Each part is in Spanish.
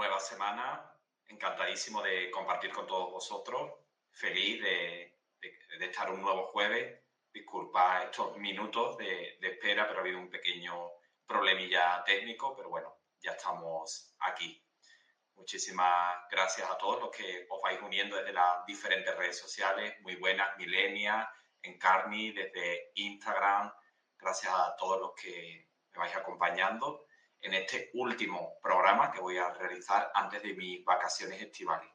Nueva semana. Encantadísimo de compartir con todos vosotros. Feliz de, estar un nuevo jueves. Disculpa estos minutos de, espera, pero ha habido un pequeño problemilla técnico, pero bueno, ya estamos aquí. Muchísimas gracias a todos los que os vais uniendo desde las diferentes redes sociales. Muy buenas, Milenia, Encarni, desde Instagram. Gracias a todos los que me vais acompañando en este último programa que voy a realizar antes de mis vacaciones estivales.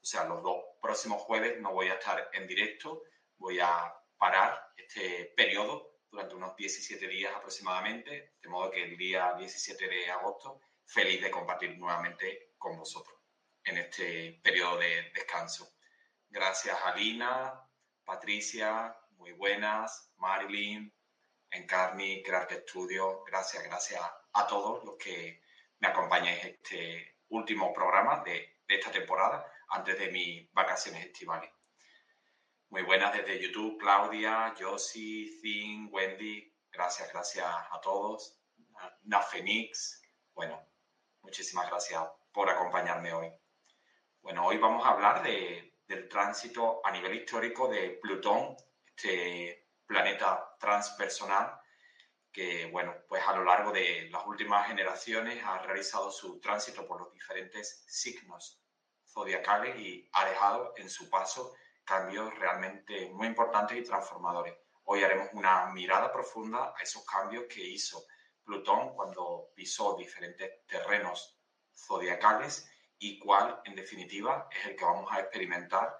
O sea, los dos próximos jueves no voy a estar en directo, voy a parar este periodo durante unos 17 días aproximadamente, de modo que el día 17 de agosto, feliz de compartir nuevamente con vosotros en este periodo de descanso. Gracias a Lina, Patricia, muy buenas, Marilyn, Encarni, Crack Studio, gracias, gracias a todos los que me acompañáis este último programa de, esta temporada antes de mis vacaciones estivales. Muy buenas desde YouTube, Claudia, Josie, Zin, Wendy, gracias, gracias a todos. Nafenix, bueno, muchísimas gracias por acompañarme hoy. Bueno, hoy vamos a hablar del tránsito a nivel histórico de Plutón, este planeta transpersonal que, bueno, pues a lo largo de las últimas generaciones ha realizado su tránsito por los diferentes signos zodiacales y ha dejado en su paso cambios realmente muy importantes y transformadores. Hoy haremos una mirada profunda a esos cambios que hizo Plutón cuando pisó diferentes terrenos zodiacales y cuál, en definitiva, es el que vamos a experimentar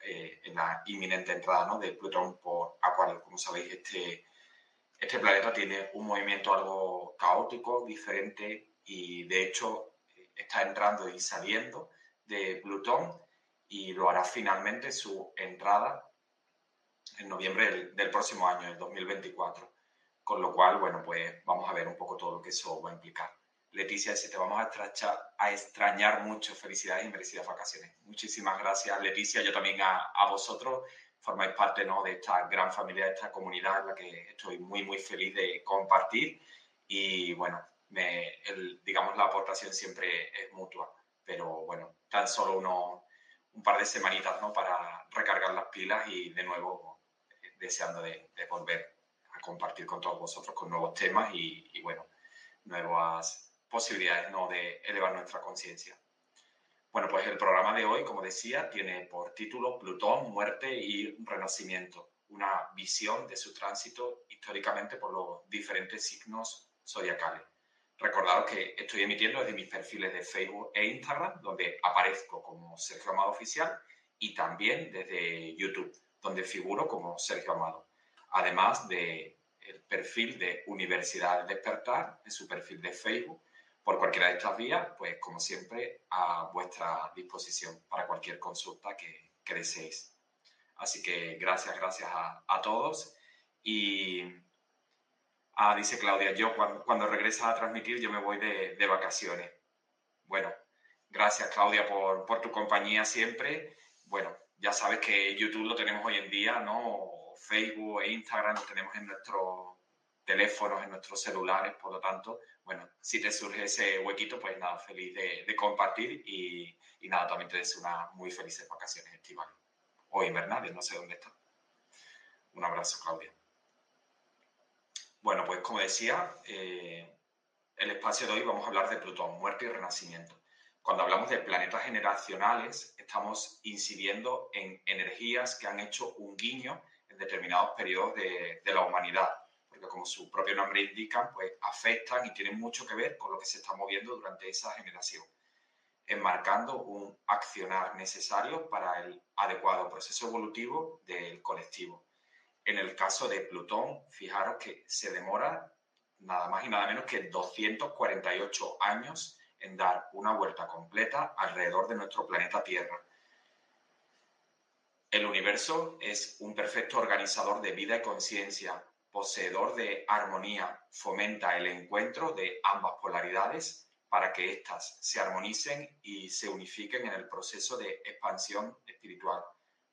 eh, en la inminente entrada ¿no? de Plutón por Acuario. Como sabéis, este este planeta tiene un movimiento algo caótico, diferente y de hecho está entrando y saliendo de Plutón y lo hará finalmente su entrada en noviembre del, próximo año, el 2024. Con lo cual, bueno, pues vamos a ver un poco todo lo que eso va a implicar. Leticia te vamos a, a extrañar mucho. Felicidades y merecidas vacaciones. Muchísimas gracias, Leticia. Yo también a, a vosotros formáis parte ¿no? de esta gran familia, de esta comunidad en la que estoy muy, muy feliz de compartir. Y bueno, me, digamos, la aportación siempre es mutua, pero bueno, tan solo uno, un par de semanitas ¿no? para recargar las pilas y de nuevo deseando de, volver a compartir con todos vosotros con nuevos temas y, bueno, nuevas posibilidades ¿no? de elevar nuestra conciencia. Bueno, pues el programa de hoy, como decía, tiene por título Plutón, muerte y renacimiento, una visión de su tránsito históricamente por los diferentes signos zodiacales. Recordaros que estoy emitiendo desde mis perfiles de Facebook e Instagram, donde aparezco como Sergio Amado Oficial, y también desde YouTube, donde figuro como Sergio Amado. Además de el perfil de Universidad Despertar, en su perfil de Facebook, por cualquiera de estas vías, pues como siempre, a vuestra disposición para cualquier consulta que, deseéis. Así que gracias, gracias a, todos. Y ah, dice Claudia, yo cuando, cuando regresas a transmitir, yo me voy de, vacaciones. Bueno, gracias Claudia por, por tu compañía siempre. Bueno, ya sabes que YouTube lo tenemos hoy en día, ¿no? Facebook e Instagram lo tenemos en nuestros teléfonos, en nuestros celulares, por lo tanto, bueno, si te surge ese huequito, pues nada, feliz de, compartir y, nada, también te deseo unas muy felices vacaciones estivales o invernales, no sé dónde está. Un abrazo, Claudia. Bueno, pues como decía, eh, el espacio de hoy vamos a hablar de Plutón, muerte y renacimiento. Cuando hablamos de planetas generacionales, estamos incidiendo en energías que han hecho un guiño en determinados periodos de, de la humanidad porque como su propio nombre indica, pues afectan y tienen mucho que ver con lo que se está moviendo durante esa generación, enmarcando un accionar necesario para el adecuado proceso evolutivo del colectivo. En el caso de Plutón, fijaros que se demora nada más y nada menos que 248 años en dar una vuelta completa alrededor de nuestro planeta Tierra. El universo es un perfecto organizador de vida y conciencia, poseedor de armonía, fomenta el encuentro de ambas polaridades para que éstas se armonicen y se unifiquen en el proceso de expansión espiritual,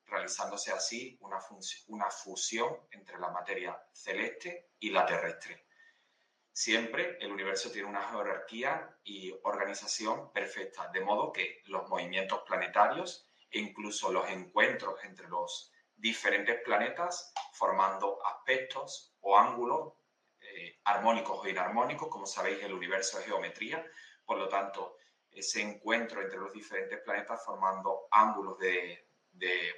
realizándose así una, una fusión entre la materia celeste y la terrestre. Siempre el universo tiene una jerarquía y organización perfecta, de modo que los movimientos planetarios e incluso los encuentros entre los diferentes planetas formando aspectos o ángulos eh, armónicos o inarmónicos. Como sabéis, el universo es geometría, por lo tanto, ese encuentro entre los diferentes planetas formando ángulos de,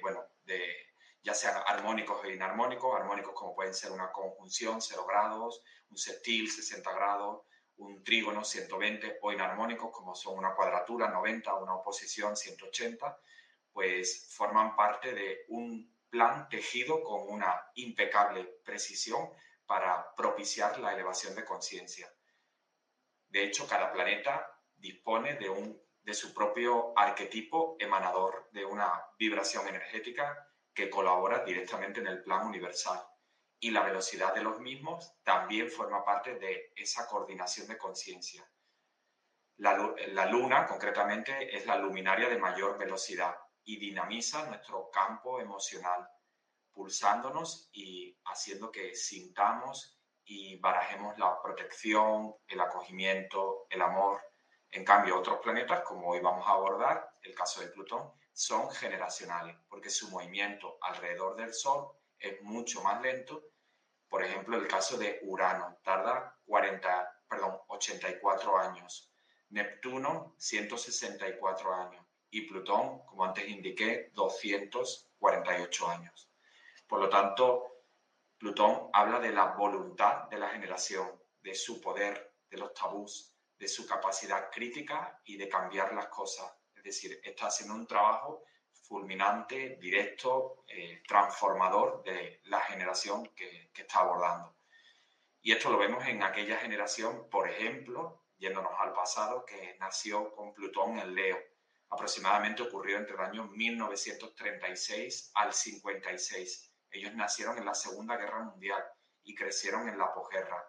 bueno, de ya sean armónicos o inarmónicos, armónicos como pueden ser una conjunción 0 grados, un sextil 60 grados, un trígono 120 o inarmónicos como son una cuadratura 90, una oposición 180, pues forman parte de un plan tejido con una impecable precisión para propiciar la elevación de conciencia. De hecho, cada planeta dispone de, un, de su propio arquetipo emanador, de una vibración energética que colabora directamente en el plan universal. Y la velocidad de los mismos también forma parte de esa coordinación de conciencia. La, la luna, concretamente, es la luminaria de mayor velocidad y dinamiza nuestro campo emocional, pulsándonos y haciendo que sintamos y barajemos la protección, el acogimiento, el amor. En cambio, otros planetas, como hoy vamos a abordar, el caso de Plutón, son generacionales, porque su movimiento alrededor del Sol es mucho más lento. Por ejemplo, el caso de Urano tarda 40, perdón, 84 años, Neptuno 164 años y Plutón, como antes indiqué, 248 años. Por lo tanto, Plutón habla de la voluntad de la generación, de su poder, de los tabús, de su capacidad crítica y de cambiar las cosas. Es decir, está haciendo un trabajo fulminante, directo, eh, transformador de la generación que, que está abordando. Y esto lo vemos en aquella generación, por ejemplo, yéndonos al pasado, que nació con Plutón en Leo aproximadamente ocurrió entre el año 1936 al 56. Ellos nacieron en la Segunda Guerra Mundial y crecieron en la posguerra.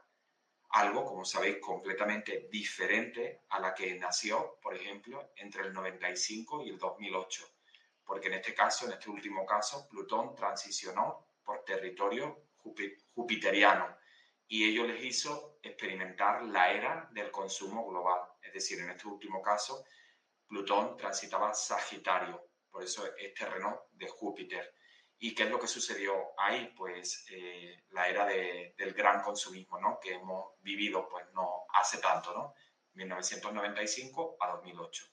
Algo, como sabéis, completamente diferente a la que nació, por ejemplo, entre el 95 y el 2008. Porque en este caso, en este último caso, Plutón transicionó por territorio jupiteriano y ello les hizo experimentar la era del consumo global. Es decir, en este último caso, Plutón transitaba Sagitario, por eso es terreno de Júpiter. ¿Y qué es lo que sucedió ahí? Pues eh, la era del gran consumismo, ¿no? Que hemos vivido, pues no hace tanto, ¿no? 1995 a 2008.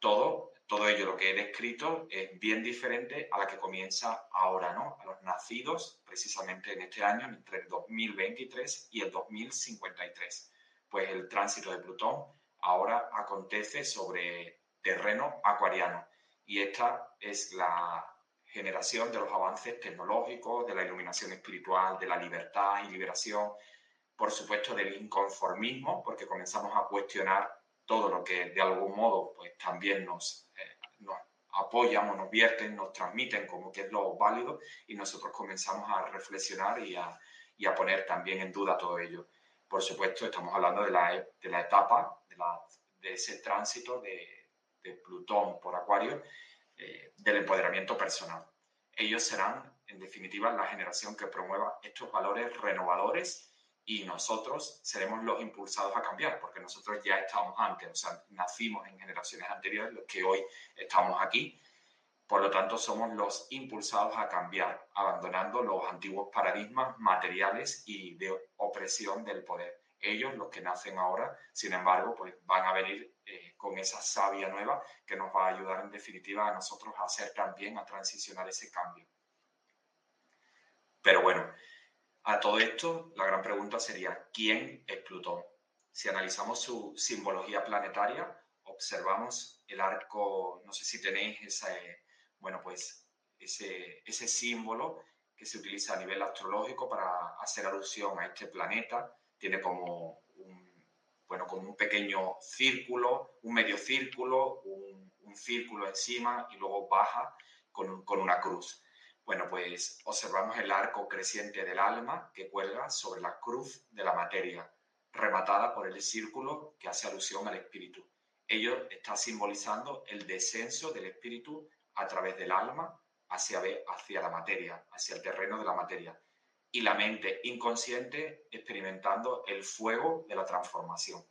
todo, todo ello, lo que he descrito, es bien diferente a la que comienza ahora, ¿no? A los nacidos precisamente en este año, entre el 2023 y el 2053. Pues el tránsito de Plutón ahora acontece sobre terreno acuariano y esta es la generación de los avances tecnológicos, de la iluminación espiritual, de la libertad y liberación, por supuesto del inconformismo, porque comenzamos a cuestionar todo lo que de algún modo pues también nos, eh, nos apoyan o nos vierten, nos transmiten como que es lo válido y nosotros comenzamos a reflexionar y a, y a poner también en duda todo ello. Por supuesto, estamos hablando de la, de la etapa, de, la, de ese tránsito de, de Plutón por Acuario, eh, del empoderamiento personal. Ellos serán, en definitiva, la generación que promueva estos valores renovadores y nosotros seremos los impulsados a cambiar, porque nosotros ya estamos antes, o sea, nacimos en generaciones anteriores, los que hoy estamos aquí. Por lo tanto, somos los impulsados a cambiar, abandonando los antiguos paradigmas materiales y de opresión del poder. Ellos, los que nacen ahora, sin embargo, pues van a venir eh, con esa savia nueva que nos va a ayudar en definitiva a nosotros a hacer también, a transicionar ese cambio. Pero bueno, a todo esto, la gran pregunta sería, ¿quién es Plutón? Si analizamos su simbología planetaria, observamos el arco, no sé si tenéis ese, bueno, pues ese, símbolo que se utiliza a nivel astrológico para hacer alusión a este planeta. Tiene como bueno, como un pequeño círculo, un medio círculo, un, círculo encima y luego baja con, con una cruz. Bueno, pues observamos el arco creciente del alma que cuelga sobre la cruz de la materia, rematada por el círculo que hace alusión al espíritu. Ello está simbolizando el descenso del espíritu a través del alma hacia, hacia la materia, hacia el terreno de la materia, y la mente inconsciente experimentando el fuego de la transformación.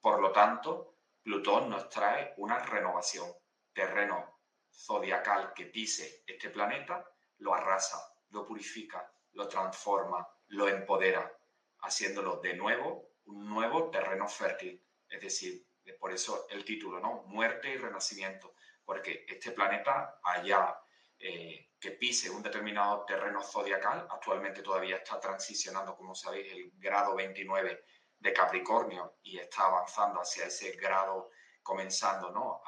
Por lo tanto, Plutón nos trae una renovación, terreno zodiacal que pise este planeta lo arrasa, lo purifica, lo transforma, lo empodera, haciéndolo de nuevo un nuevo terreno fértil. Es decir, por eso el título, ¿no? Muerte y renacimiento, porque este planeta allá eh, que pise un determinado terreno zodiacal, actualmente todavía está transicionando, como sabéis, el grado 29 de Capricornio y está avanzando hacia ese grado comenzando, ¿no?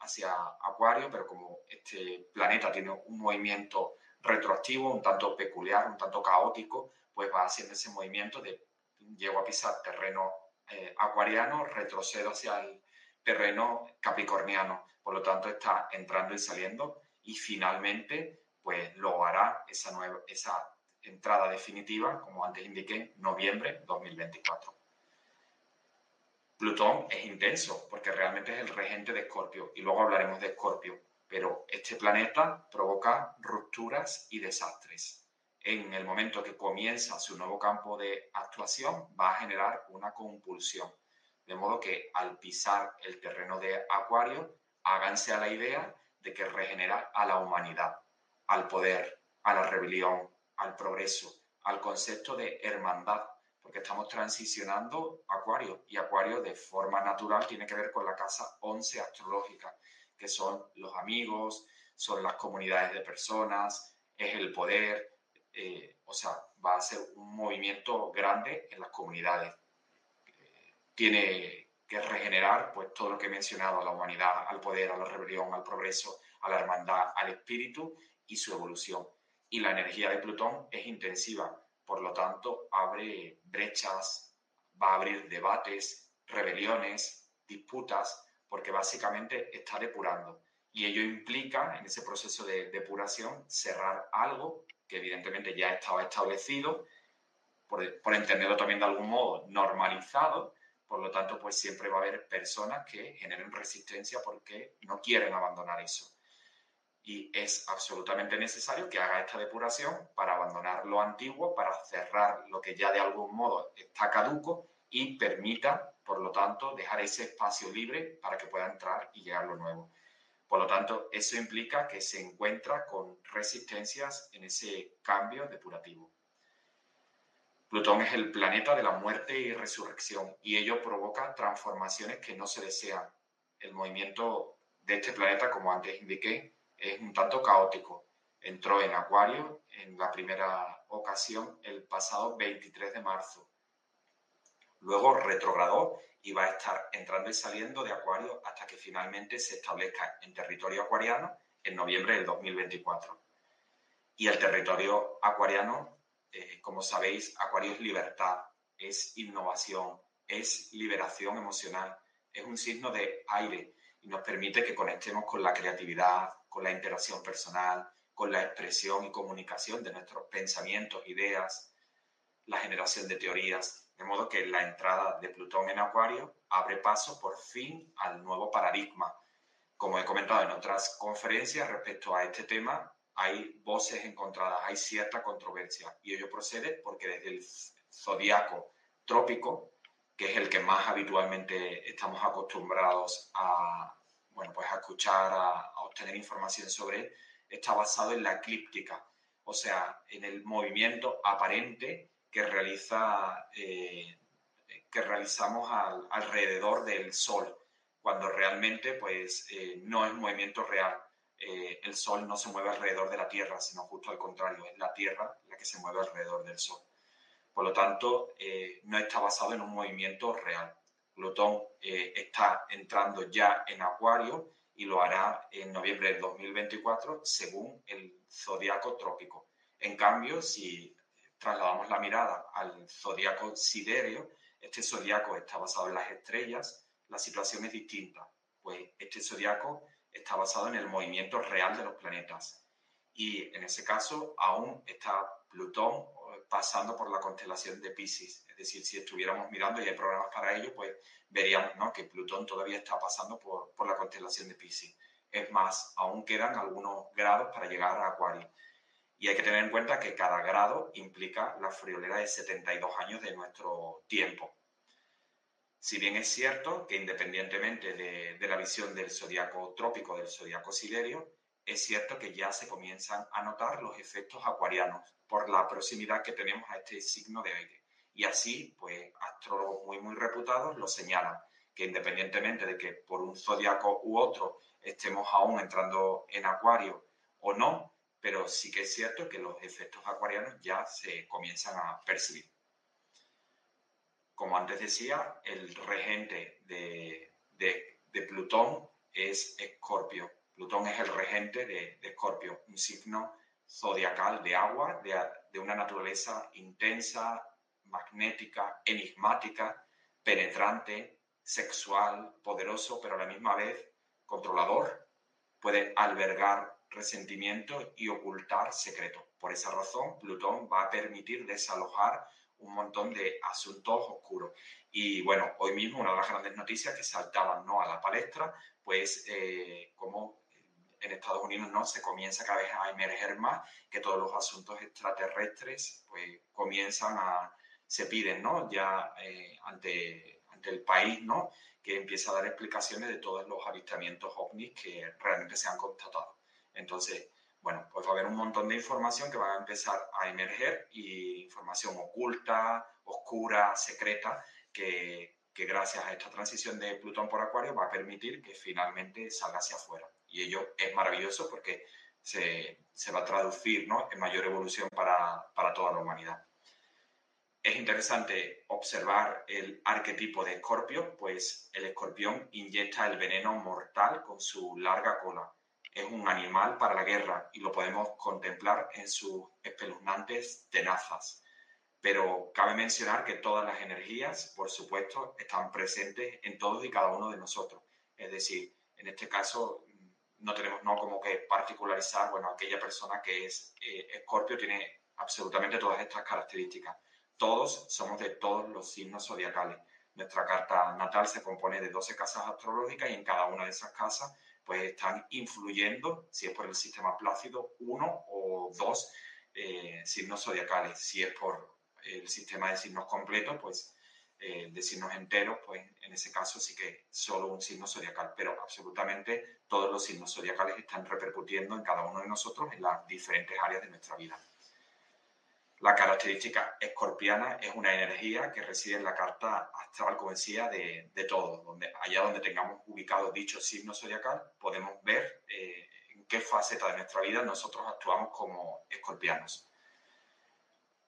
hacia Acuario, pero como este planeta tiene un movimiento retroactivo, un tanto peculiar, un tanto caótico, pues va haciendo ese movimiento de llego a pisar terreno eh, acuariano, retrocedo hacia el terreno capricorniano. Por lo tanto, está entrando y saliendo y finalmente, pues lo hará esa, nueva, esa entrada definitiva, como antes indiqué, noviembre 2024. Plutón es intenso porque realmente es el regente de Escorpio y luego hablaremos de Escorpio pero este planeta provoca rupturas y desastres. En el momento que comienza su nuevo campo de actuación, va a generar una compulsión. De modo que al pisar el terreno de Acuario, háganse a la idea de que regenera a la humanidad, al poder, a la rebelión, al progreso, al concepto de hermandad, porque estamos transicionando Acuario y Acuario de forma natural tiene que ver con la casa 11 astrológica que son los amigos, son las comunidades de personas, es el poder, eh, o sea, va a ser un movimiento grande en las comunidades. tiene que regenerar pues todo lo que he mencionado, a la humanidad, al poder, a la rebelión, al progreso, a la hermandad, al espíritu y su evolución. Y la energía de Plutón es intensiva, por lo tanto, abre brechas, va a abrir debates, rebeliones, disputas, porque básicamente está depurando. Y ello implica, en ese proceso de depuración, cerrar algo que evidentemente ya estaba establecido, por, por entenderlo también de algún modo, normalizado. Por lo tanto, pues siempre va a haber personas que generen resistencia porque no quieren abandonar eso. Y es absolutamente necesario que haga esta depuración para abandonar lo antiguo, para cerrar lo que ya de algún modo está caduco y permita por lo tanto, dejar ese espacio libre para que pueda entrar y llegar lo nuevo. Por lo tanto, eso implica que se encuentra con resistencias en ese cambio depurativo. Plutón es el planeta de la muerte y resurrección y ello provoca transformaciones que no se desean. El movimiento de este planeta, como antes indiqué, es un tanto caótico. Entró en Acuario en la primera ocasión el pasado 23 de marzo. Luego retrogradó y va a estar entrando y saliendo de Acuario hasta que finalmente se establezca en territorio acuariano en noviembre del 2024. Y el territorio acuariano, eh, como sabéis, Acuario es libertad, es innovación, es liberación emocional, es un signo de aire y nos permite que conectemos con la creatividad, con la interacción personal, con la expresión y comunicación de nuestros pensamientos, ideas, la generación de teorías, de modo que la entrada de Plutón en Acuario abre paso por fin al nuevo paradigma. Como he comentado en otras conferencias respecto a este tema, hay voces encontradas, hay cierta controversia y ello procede porque desde el zodiaco trópico, que es el que más habitualmente estamos acostumbrados a, bueno, pues a escuchar, a, obtener información sobre está basado en la eclíptica, o sea, en el movimiento aparente que, realiza, eh, que realizamos alrededor del Sol, cuando realmente pues, eh, no es movimiento real. Eh, el Sol no se mueve alrededor de la Tierra, sino justo al contrario, es la Tierra la que se mueve alrededor del Sol. Por lo tanto, no está basado en un movimiento real. Plutón está entrando ya en Acuario y lo hará en noviembre del 2024 según el zodiaco trópico. En cambio, si trasladamos la mirada al zodiaco siderio, este zodiaco está basado en las estrellas, la situación es distinta, pues este zodiaco está basado en el movimiento real de los planetas. Y en ese caso aún está Plutón pasando por la constelación de Pisces. Es decir, si estuviéramos mirando, y hay programas para ello, pues veríamos que Plutón todavía está pasando por, por la constelación de Pisces. Es más, aún quedan algunos grados para llegar a Acuario. Y hay que tener en cuenta que cada grado implica la friolera de 72 años de nuestro tiempo. Si bien es cierto que independientemente de, la visión del zodiaco trópico, del zodiaco siderio, es cierto que ya se comienzan a notar los efectos acuarianos por la proximidad que tenemos a este signo de aire. Y así, pues, astrólogos muy, muy reputados lo señalan, que independientemente de que por un zodiaco u otro estemos aún entrando en acuario o no, pero sí que es cierto que los efectos acuarianos ya se comienzan a percibir. Como antes decía, el regente de, de Plutón es Escorpio Plutón es el regente de Escorpio, un signo zodiacal de agua, de, una naturaleza intensa, magnética, enigmática, penetrante, sexual, poderoso, pero a la misma vez controlador. Puede albergar resentimiento y ocultar secretos. Por esa razón, Plutón va a permitir desalojar un montón de asuntos oscuros. Y bueno, hoy mismo una de las grandes noticias que saltaban ¿no? a la palestra, pues eh, como en Estados Unidos no se comienza cada vez a emerger más que todos los asuntos extraterrestres pues comienzan a se piden no ya eh, ante ante el país no que empieza a dar explicaciones de todos los avistamientos ovnis que realmente se han constatado entonces bueno pues va a haber un montón de información que va a empezar a emerger y información oculta oscura secreta que que gracias a esta transición de Plutón por Acuario va a permitir que finalmente salga hacia afuera. Y ello es maravilloso porque se, se va a traducir ¿no? en mayor evolución para, para toda la humanidad. Es interesante observar el arquetipo de Escorpio, pues el escorpión inyecta el veneno mortal con su larga cola. Es un animal para la guerra y lo podemos contemplar en sus espeluznantes tenazas. Pero cabe mencionar que todas las energías, por supuesto, están presentes en todos y cada uno de nosotros. Es decir, en este caso no tenemos no como que particularizar, bueno, aquella persona que es eh, escorpio tiene absolutamente todas estas características. Todos somos de todos los signos zodiacales. Nuestra carta natal se compone de 12 casas astrológicas y en cada una de esas casas pues están influyendo, si es por el sistema plácido, uno o dos eh, signos zodiacales. Si es por el sistema de signos completo, pues eh, de signos enteros, pues en ese caso sí que solo un signo zodiacal, pero absolutamente todos los signos zodiacales están repercutiendo en cada uno de nosotros en las diferentes áreas de nuestra vida. La característica escorpiana es una energía que reside en la carta astral, como de, de todos. Allá donde tengamos ubicado dicho signo zodiacal, podemos ver eh, en qué faceta de nuestra vida nosotros actuamos como escorpianos.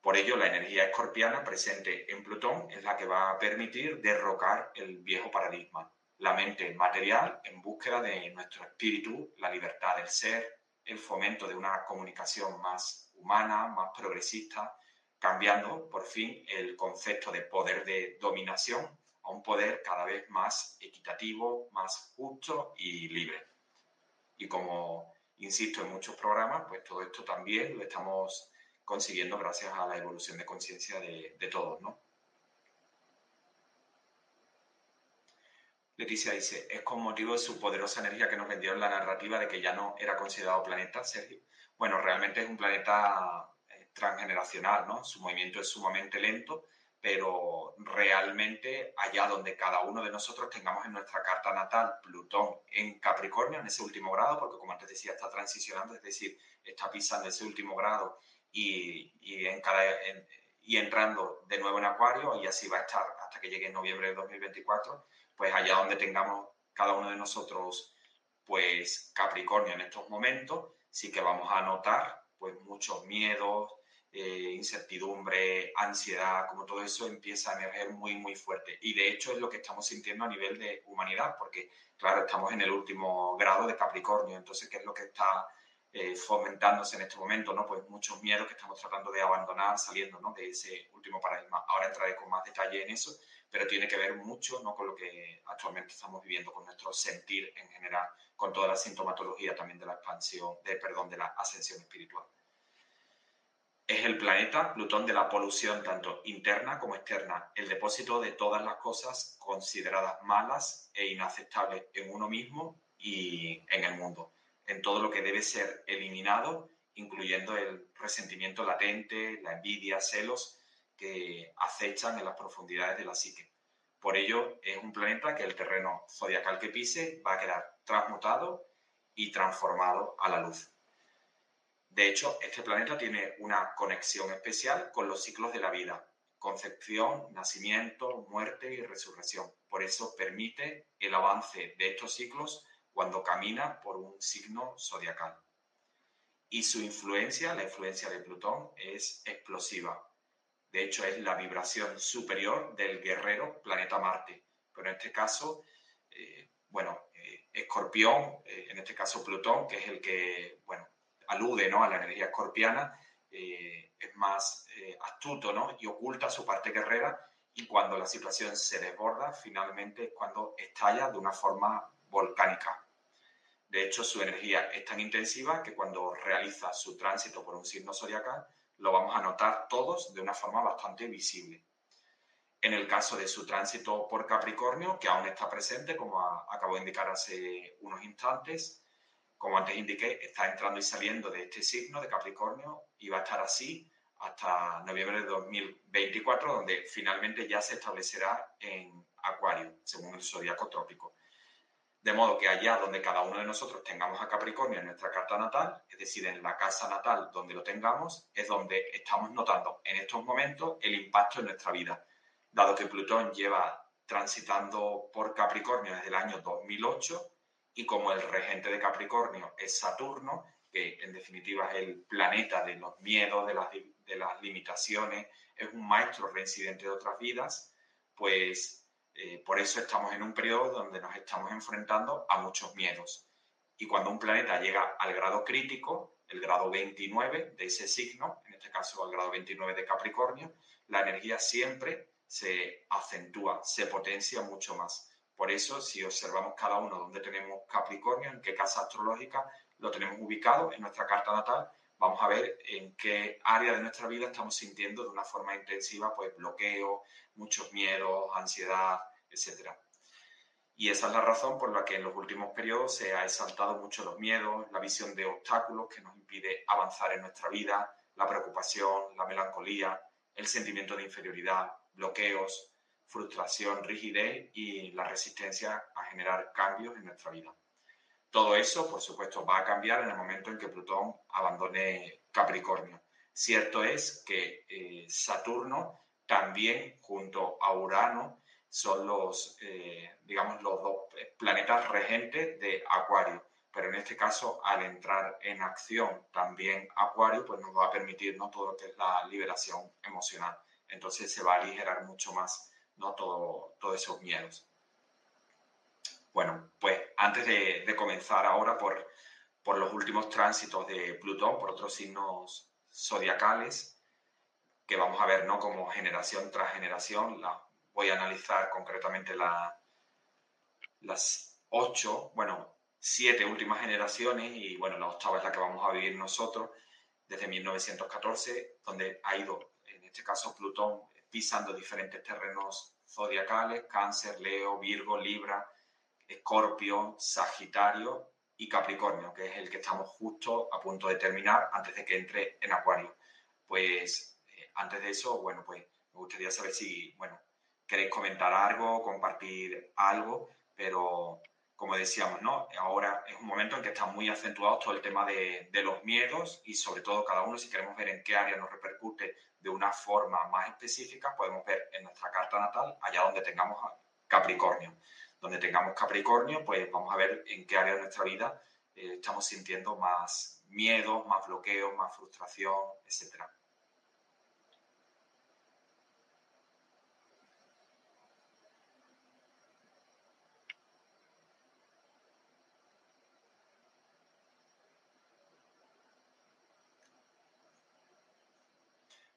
Por ello, la energía escorpiana presente en Plutón es la que va a permitir derrocar el viejo paradigma, la mente material en búsqueda de nuestro espíritu, la libertad del ser, el fomento de una comunicación más humana, más progresista, cambiando por fin el concepto de poder de dominación a un poder cada vez más equitativo, más justo y libre. Y como insisto en muchos programas, pues todo esto también lo estamos consiguiendo gracias a la evolución de conciencia de, todos, ¿no? Leticia dice, es con motivo de su poderosa energía que nos vendió en la narrativa de que ya no era considerado planeta, Sergio. Bueno, realmente es un planeta eh, transgeneracional, ¿no? Su movimiento es sumamente lento, pero realmente allá donde cada uno de nosotros tengamos en nuestra carta natal Plutón en Capricornio, en ese último grado, porque como antes decía, está transicionando, es decir, está pisando ese último grado y, y, en cada, y entrando de nuevo en Acuario, y así va a estar hasta que llegue en noviembre de 2024, pues allá donde tengamos cada uno de nosotros, pues Capricornio en estos momentos, sí que vamos a notar pues muchos miedos, eh, incertidumbre, ansiedad, como todo eso empieza a emerger muy, muy fuerte. Y de hecho es lo que estamos sintiendo a nivel de humanidad, porque claro, estamos en el último grado de Capricornio, entonces, ¿qué es lo que está eh, fomentándose en este momento? ¿no? Pues muchos miedos que estamos tratando de abandonar saliendo ¿no? de ese último paradigma. Ahora entraré con más detalle en eso, pero tiene que ver mucho ¿no? con lo que actualmente estamos viviendo, con nuestro sentir en general, con toda la sintomatología también de la expansión, de, perdón, de la ascensión espiritual. Es el planeta Plutón de la polución tanto interna como externa, el depósito de todas las cosas consideradas malas e inaceptables en uno mismo y en el mundo, en todo lo que debe ser eliminado, incluyendo el resentimiento latente, la envidia, celos, que acechan en las profundidades de la psique. Por ello, es un planeta que el terreno zodiacal que pise va a quedar transmutado y transformado a la luz. De hecho, este planeta tiene una conexión especial con los ciclos de la vida, concepción, nacimiento, muerte y resurrección. Por eso permite el avance de estos ciclos cuando camina por un signo zodiacal. Y su influencia, la influencia de Plutón, es explosiva, de hecho, es la vibración superior del guerrero planeta Marte. Pero en este caso, eh, bueno, eh, Escorpión, eh, en este caso Plutón, que es el que, bueno, alude ¿no? a la energía escorpiana, es más astuto ¿no? y oculta su parte guerrera y cuando la situación se desborda, finalmente es cuando estalla de una forma volcánica. De hecho, su energía es tan intensiva que cuando realiza su tránsito por un signo zodiacal, lo vamos a notar todos de una forma bastante visible. En el caso de su tránsito por Capricornio, que aún está presente, como acabo de indicar hace unos instantes, como antes indiqué, está entrando y saliendo de este signo de Capricornio y va a estar así hasta noviembre de 2024, donde finalmente ya se establecerá en Acuario, según el zodiaco trópico. De modo que allá donde cada uno de nosotros tengamos a Capricornio en nuestra carta natal, es decir, en la casa natal donde lo tengamos, es donde estamos notando en estos momentos el impacto en nuestra vida. Dado que Plutón lleva transitando por Capricornio desde el año 2008 y como el regente de Capricornio es Saturno, que en definitiva es el planeta de los miedos, de las, de las limitaciones, es un maestro reincidente de otras vidas, pues eh, por eso estamos en un periodo donde nos estamos enfrentando a muchos miedos. Y cuando un planeta llega al grado crítico, el grado 29 de ese signo, en este caso al grado 29 de Capricornio, la energía siempre se acentúa, se potencia mucho más. Por eso, si observamos cada uno donde tenemos Capricornio, en qué casa astrológica lo tenemos ubicado en nuestra carta natal, vamos a ver en qué área de nuestra vida estamos sintiendo de una forma intensiva pues bloqueo, muchos miedos, ansiedad, etc. Y esa es la razón por la que en los últimos periodos se ha exaltado mucho los miedos, la visión de obstáculos que nos impide avanzar en nuestra vida, la preocupación, la melancolía, el sentimiento de inferioridad, bloqueos, frustración, rigidez y la resistencia a generar cambios en nuestra vida. Todo eso, por supuesto, va a cambiar en el momento en que Plutón abandone Capricornio. Cierto es que eh, Saturno también junto a Urano son los, eh, digamos, los dos planetas regentes de Acuario. Pero en este caso, al entrar en acción también Acuario, pues nos va a permitir ¿no? todo lo que es la liberación emocional. Entonces se va a aligerar mucho más ¿no? todo, todos esos miedos. Antes de, comenzar ahora por, por los últimos tránsitos de Plutón, por otros signos zodiacales, que vamos a ver ¿no? como generación tras generación. La, voy a analizar concretamente la, las ocho, bueno, siete últimas generaciones y bueno, la octava es la que vamos a vivir nosotros desde 1914, donde ha ido, en este caso, Plutón pisando diferentes terrenos zodiacales, Cáncer, Leo, Virgo, Libra, Escorpio, Sagitario y Capricornio, que es el que estamos justo a punto de terminar antes de que entre en Acuario. Pues antes de eso, bueno, pues me gustaría saber si, bueno, queréis comentar algo, compartir algo, pero como decíamos, ¿no? Ahora es un momento en que está muy acentuado todo el tema de, de, los miedos y sobre todo cada uno, si queremos ver en qué área nos repercute de una forma más específica, podemos ver en nuestra carta natal, allá donde tengamos Capricornio. Donde tengamos Capricornio, pues vamos a ver en qué área de nuestra vida eh, estamos sintiendo más miedos, más bloqueos, más frustración, etcétera.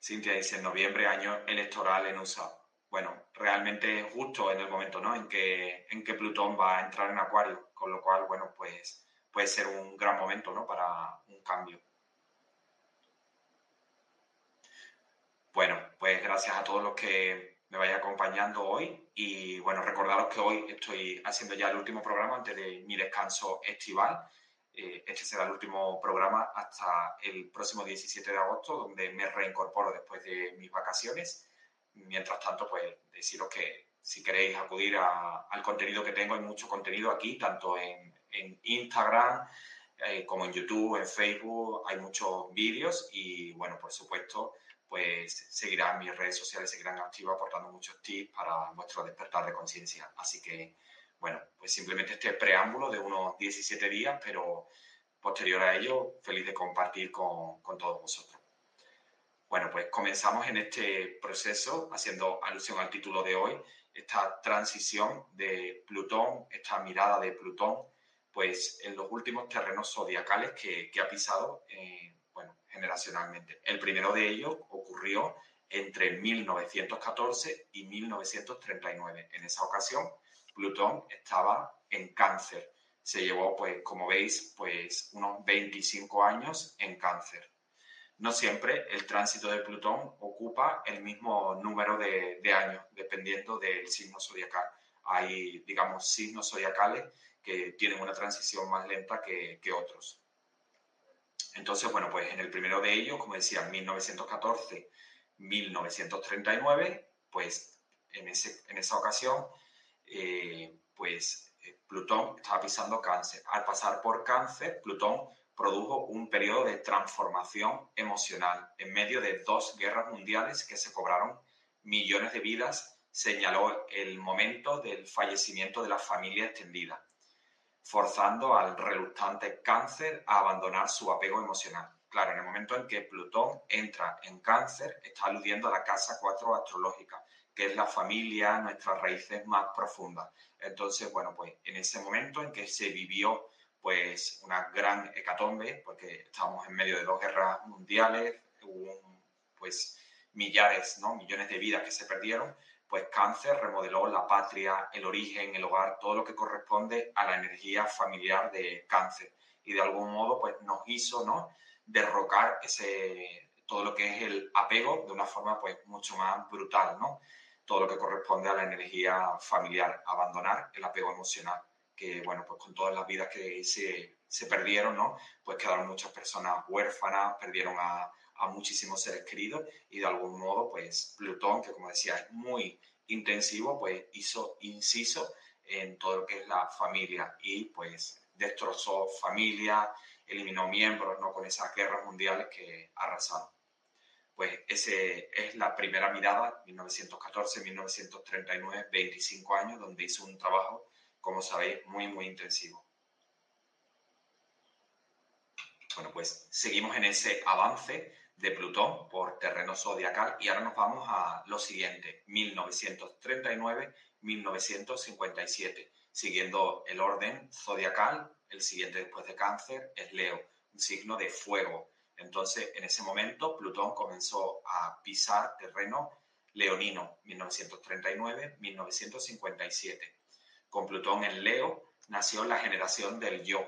Cintia dice, en noviembre, año electoral en USA. Bueno, realmente justo en el momento ¿no? en, que, en que Plutón va a entrar en Acuario, con lo cual, bueno, pues puede ser un gran momento ¿no? para un cambio. Bueno, pues gracias a todos los que me vayan acompañando hoy y bueno, recordaros que hoy estoy haciendo ya el último programa antes de mi descanso estival eh, este será el último programa hasta el próximo 17 de agosto, donde me reincorporo después de mis vacaciones. Mientras tanto, pues deciros que si queréis acudir al contenido que tengo, hay mucho contenido aquí, tanto en, Instagram eh, como en YouTube, en Facebook, hay muchos vídeos y, bueno, por supuesto, pues seguirán mis redes sociales, seguirán activas aportando muchos tips para vuestro despertar de conciencia. Así que bueno, pues simplemente este preámbulo de unos 17 días, pero posterior a ello, feliz de compartir con, todos vosotros. Bueno, pues comenzamos en este proceso, haciendo alusión al título de hoy, esta transición de Plutón, esta mirada de Plutón, pues en los últimos terrenos zodiacales que, ha pisado, eh, bueno, generacionalmente. El primero de ellos ocurrió entre 1914 y 1939. En esa ocasión, Plutón estaba en cáncer. Se llevó, pues, como veis, pues unos 25 años en cáncer. No siempre el tránsito de Plutón ocupa el mismo número de, años, dependiendo del signo zodiacal. Hay, digamos, signos zodiacales que tienen una transición más lenta que, otros. Entonces, bueno, pues en el primero de ellos, como decía, 1914-1939, pues en, ese, en esa ocasión eh, pues eh, Plutón estaba pisando cáncer. Al pasar por cáncer, Plutón produjo un periodo de transformación emocional. En medio de dos guerras mundiales que se cobraron millones de vidas, señaló el momento del fallecimiento de la familia extendida, forzando al reluctante cáncer a abandonar su apego emocional. Claro, en el momento en que Plutón entra en cáncer, está aludiendo a la casa 4 astrológica, que es la familia, nuestras raíces más profundas. Entonces, bueno, pues en ese momento en que se vivió pues una gran hecatombe, porque estábamos en medio de dos guerras mundiales, hubo pues millares, ¿no? millones de vidas que se perdieron, pues cáncer remodeló la patria, el origen, el hogar, todo lo que corresponde a la energía familiar de cáncer. Y de algún modo pues nos hizo ¿no? derrocar ese, todo lo que es el apego de una forma pues mucho más brutal, ¿no? todo lo que corresponde a la energía familiar, abandonar el apego emocional, que bueno, pues con todas las vidas que se, se perdieron, ¿no? Pues quedaron muchas personas huérfanas, perdieron a, a muchísimos seres queridos y de algún modo, pues Plutón, que como decía es muy intensivo, pues hizo inciso en todo lo que es la familia y pues destrozó familia, eliminó miembros, ¿no? Con esas guerras mundiales que arrasaron. Pues ese es la primera mirada, 1914-1939, 25 años, donde hizo un trabajo, como sabéis, muy, muy intensivo. Bueno, pues seguimos en ese avance de Plutón por terreno zodiacal y ahora nos vamos a lo siguiente, 1939-1957. Siguiendo el orden zodiacal, el siguiente después de cáncer es Leo, un signo de fuego. Entonces, en ese momento, Plutón comenzó a pisar terreno leonino, 1939-1957. Con Plutón en Leo nació la generación del yo,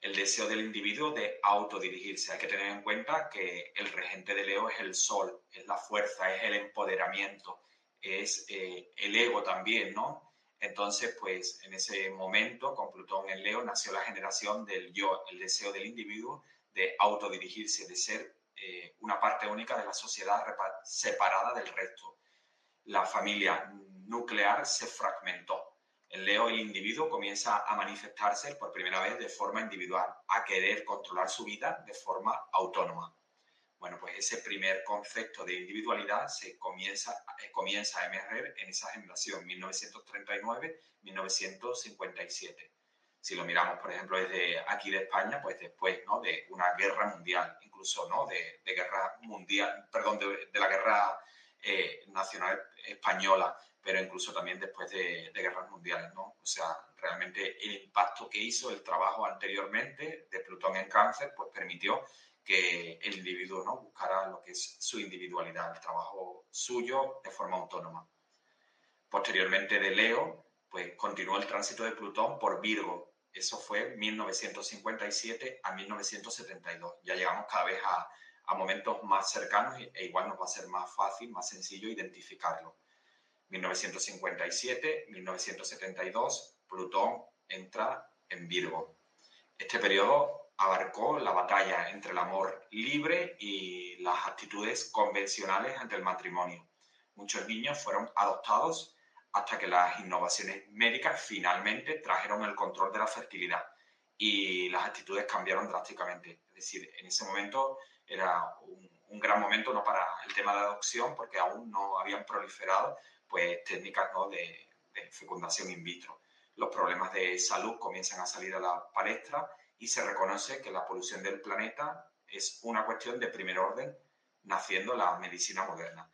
el deseo del individuo de autodirigirse. Hay que tener en cuenta que el regente de Leo es el sol, es la fuerza, es el empoderamiento, es eh, el ego también, ¿no? Entonces, pues en ese momento, con Plutón en Leo, nació la generación del yo, el deseo del individuo de autodirigirse, de ser eh, una parte única de la sociedad separada del resto. La familia nuclear se fragmentó. En Leo el individuo comienza a manifestarse por primera vez de forma individual, a querer controlar su vida de forma autónoma. Bueno, pues ese primer concepto de individualidad se comienza, eh, comienza a emerger en esa generación 1939-1957. Si lo miramos, por ejemplo, desde aquí de España, pues después ¿no? de una guerra mundial, incluso ¿no? de, guerra mundial, perdón, de, la guerra eh, nacional española, pero incluso también después de, guerras mundiales, ¿no? O sea, realmente el impacto que hizo el trabajo anteriormente de Plutón en cáncer, pues permitió que el individuo ¿no? buscara lo que es su individualidad, el trabajo suyo de forma autónoma. Posteriormente de Leo, pues continuó el tránsito de Plutón por Virgo. Eso fue 1957 a 1972. Ya llegamos cada vez a, a momentos más cercanos e igual nos va a ser más fácil, más sencillo identificarlo. 1957, 1972, Plutón entra en Virgo. Este periodo abarcó la batalla entre el amor libre y las actitudes convencionales ante el matrimonio. Muchos niños fueron adoptados hasta que las innovaciones médicas finalmente trajeron el control de la fertilidad y las actitudes cambiaron drásticamente. Es decir, en ese momento era un, gran momento no para el tema de adopción porque aún no habían proliferado pues, técnicas ¿no? de, fecundación in vitro. Los problemas de salud comienzan a salir a la palestra y se reconoce que la polución del planeta es una cuestión de primer orden, naciendo la medicina moderna.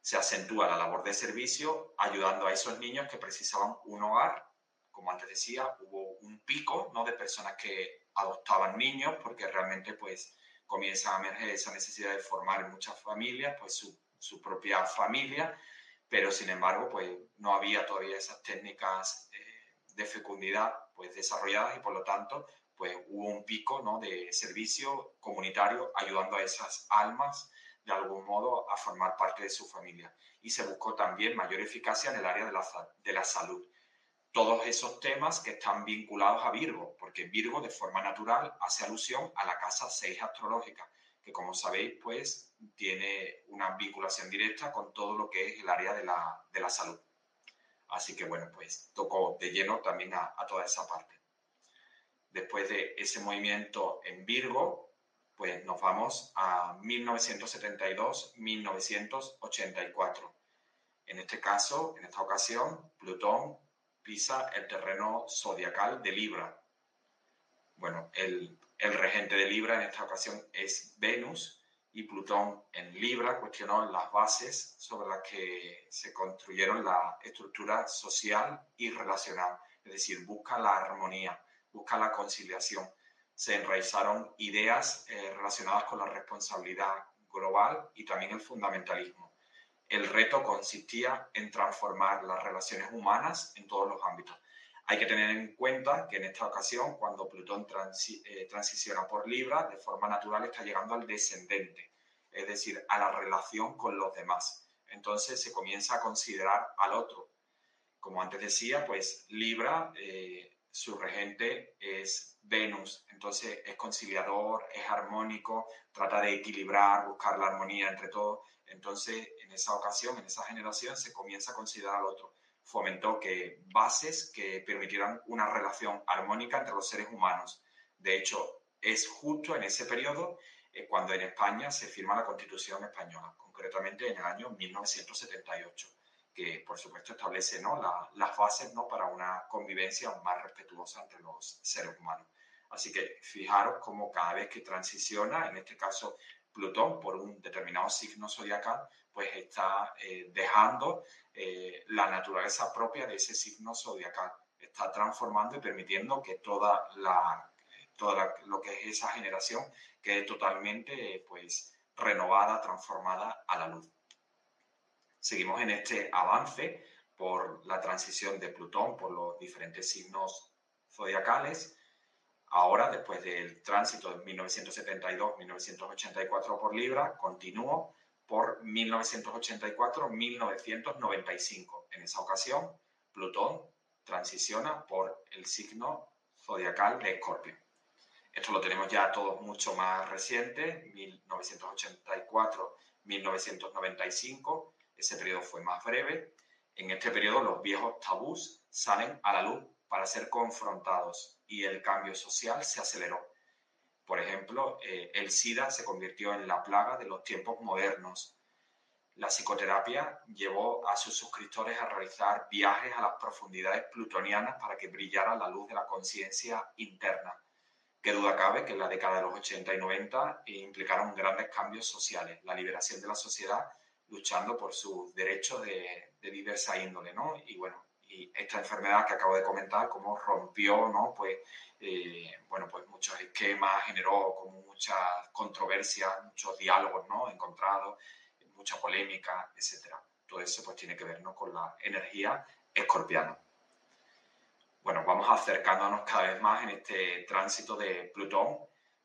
Se acentúa la labor de servicio ayudando a esos niños que precisaban un hogar. Como antes decía, hubo un pico ¿no? de personas que adoptaban niños porque realmente pues comienza a emerger esa necesidad de formar en muchas familias pues su, su propia familia, pero sin embargo pues no había todavía esas técnicas eh, de fecundidad pues desarrolladas y por lo tanto pues hubo un pico ¿no? de servicio comunitario ayudando a esas almas de algún modo a formar parte de su familia. Y se buscó también mayor eficacia en el área de la, de la salud. Todos esos temas que están vinculados a Virgo, porque Virgo de forma natural hace alusión a la casa 6 astrológica, que como sabéis, pues tiene una vinculación directa con todo lo que es el área de la, de la salud. Así que bueno, pues tocó de lleno también a toda esa parte después de ese movimiento en Virgo, pues nos vamos a 1972-1984. En este caso, en esta ocasión, Plutón pisa el terreno zodiacal de Libra. Bueno, el, el regente de Libra en esta ocasión es Venus y Plutón en Libra cuestionó las bases sobre las que se construyeron la estructura social y relacional, es decir, busca la armonía busca la conciliación. Se enraizaron ideas eh, relacionadas con la responsabilidad global y también el fundamentalismo. El reto consistía en transformar las relaciones humanas en todos los ámbitos. Hay que tener en cuenta que en esta ocasión, cuando Plutón eh, transiciona por Libra, de forma natural está llegando al descendente, es decir, a la relación con los demás. Entonces se comienza a considerar al otro. Como antes decía, pues Libra eh, su regente es Venus, entonces es conciliador, es armónico, trata de equilibrar, buscar la armonía entre todos. Entonces, en esa ocasión, en esa generación, se comienza a considerar al otro. Fomentó que bases que permitieran una relación armónica entre los seres humanos. De hecho, es justo en ese periodo eh, cuando en España se firma la Constitución española, concretamente en el año 1978, que por supuesto establece ¿no? las bases ¿no? para una convivencia más respetuosa entre los seres humanos. Así que fijaros cómo cada vez que transiciona, en este caso Plutón, por un determinado signo zodiacal, pues está eh, dejando eh, la naturaleza propia de ese signo zodiacal. Está transformando y permitiendo que toda la, toda lo que es esa generación quede totalmente pues, renovada, transformada a la luz. Seguimos en este avance por la transición de Plutón por los diferentes signos zodiacales. Ahora, después del tránsito de 1972-1984 por Libra, continúo por 1984-1995. En esa ocasión, Plutón transiciona por el signo zodiacal de Escorpio. Esto lo tenemos ya todos mucho más reciente, 1984-1995. Ese periodo fue más breve. En este periodo los viejos tabús salen a la luz para ser confrontados y el cambio social se aceleró. Por ejemplo, eh, el SIDA se convirtió en la plaga de los tiempos modernos. La psicoterapia llevó a sus suscriptores a realizar viajes a las profundidades plutonianas para que brillara la luz de la conciencia interna. Qué duda cabe que en la década de los 80 y 90 implicaron grandes cambios sociales, la liberación de la sociedad luchando por sus derechos de, de diversa índole, ¿no? Y bueno, y esta enfermedad que acabo de comentar, cómo rompió, ¿no? Pues, eh, bueno, pues muchos esquemas, generó como muchas controversias, muchos diálogos, ¿no? Encontrados, mucha polémica, etcétera. Todo eso pues tiene que ver, ¿no? Con la energía escorpiana. Bueno, vamos acercándonos cada vez más en este tránsito de Plutón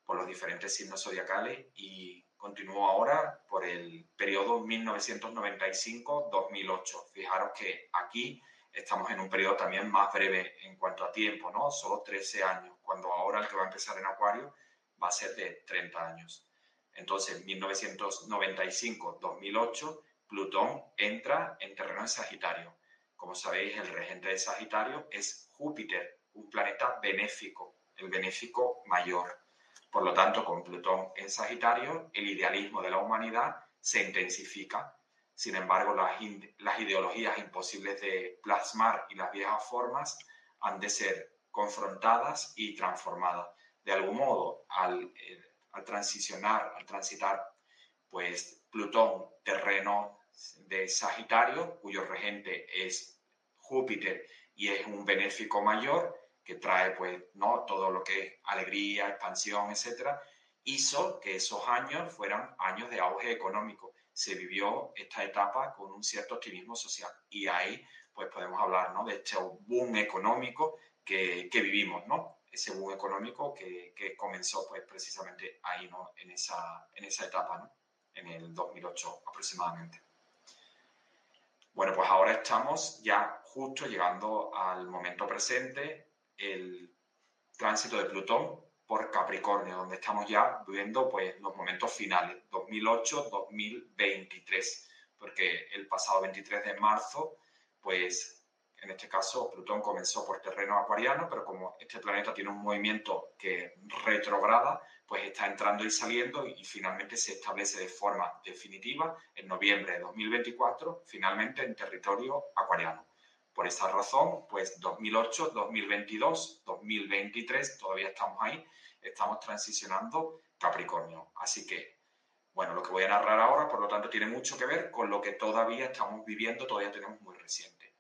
por los diferentes signos zodiacales y continúo ahora por el periodo 1995-2008. Fijaros que aquí estamos en un periodo también más breve en cuanto a tiempo, ¿no? Solo 13 años, cuando ahora el que va a empezar en Acuario va a ser de 30 años. Entonces, 1995-2008, Plutón entra en terreno de Sagitario. Como sabéis, el regente de Sagitario es Júpiter, un planeta benéfico, el benéfico mayor. Por lo tanto, con Plutón en Sagitario, el idealismo de la humanidad se intensifica sin embargo, las, ideologías imposibles de plasmar y las viejas formas han de ser confrontadas y transformadas. De algún modo, al, eh, transicionar, al transitar, pues Plutón, terreno de Sagitario, cuyo regente es Júpiter y es un benéfico mayor, que trae pues no todo lo que es alegría, expansión, etcétera, hizo que esos años fueran años de auge económico se vivió esta etapa con un cierto optimismo social. Y ahí pues podemos hablar ¿no? de este boom económico que, que vivimos, ¿no? Ese boom económico que, que, comenzó pues precisamente ahí, ¿no? En esa, en esa etapa, ¿no? En el 2008 aproximadamente. Bueno, pues ahora estamos ya justo llegando al momento presente, el tránsito de Plutón por Capricornio, donde estamos ya viviendo pues, los momentos finales, 2008-2023, porque el pasado 23 de marzo, pues en este caso Plutón comenzó por terreno acuariano, pero como este planeta tiene un movimiento que retrograda, pues está entrando y saliendo y finalmente se establece de forma definitiva en noviembre de 2024, finalmente en territorio acuariano. Por esa razón, pues 2008, 2022, 2023, todavía estamos ahí, estamos transicionando Capricornio. Así que, bueno, lo que voy a narrar ahora, por lo tanto, tiene mucho que ver con lo que todavía estamos viviendo, todavía tenemos muy reciente.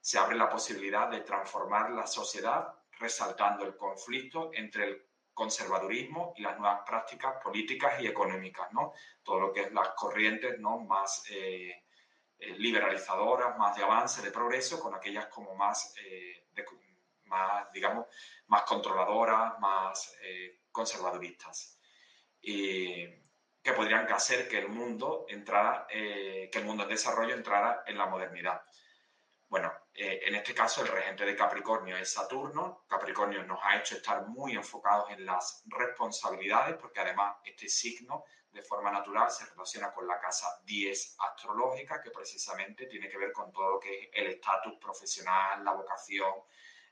Se abre la posibilidad de transformar la sociedad resaltando el conflicto entre el conservadurismo y las nuevas prácticas políticas y económicas, ¿no? Todo lo que es las corrientes, ¿no? Más eh, eh, liberalizadoras, más de avance, de progreso, con aquellas como más, eh, más digamos, más controladoras, más eh, conservaduristas. Y que podrían hacer que el mundo entrara, que el mundo en desarrollo entrara en la modernidad. Bueno, en este caso el regente de Capricornio es Saturno. Capricornio nos ha hecho estar muy enfocados en las responsabilidades, porque además este signo de forma natural se relaciona con la casa 10 astrológica, que precisamente tiene que ver con todo lo que es el estatus profesional, la vocación.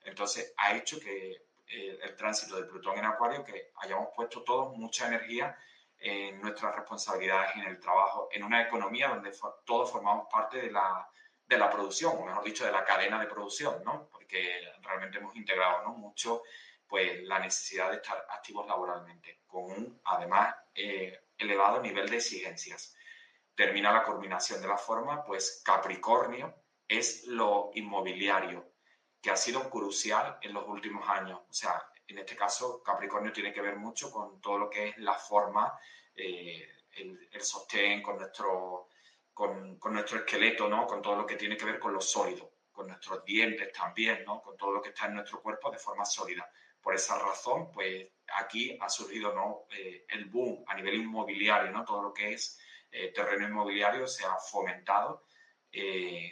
Entonces, ha hecho que el, tránsito de Plutón en Acuario, que hayamos puesto todos mucha energía en nuestras responsabilidades en el trabajo, en una economía donde todos formamos parte de la, de la producción, o mejor dicho, de la cadena de producción, ¿no? Porque realmente hemos integrado ¿no? mucho pues, la necesidad de estar activos laboralmente, con un, además, eh, elevado nivel de exigencias. Termina la culminación de la forma, pues Capricornio es lo inmobiliario, que ha sido crucial en los últimos años. O sea, en este caso, Capricornio tiene que ver mucho con todo lo que es la forma, eh, el, sostén, con nuestro, con, nuestro esqueleto, ¿no? Con todo lo que tiene que ver con lo sólido, con nuestros dientes también, ¿no? Con todo lo que está en nuestro cuerpo de forma sólida. Por esa razón, pues aquí ha surgido ¿no? Eh, el boom a nivel inmobiliario, ¿no? Todo lo que es eh, terreno inmobiliario se ha fomentado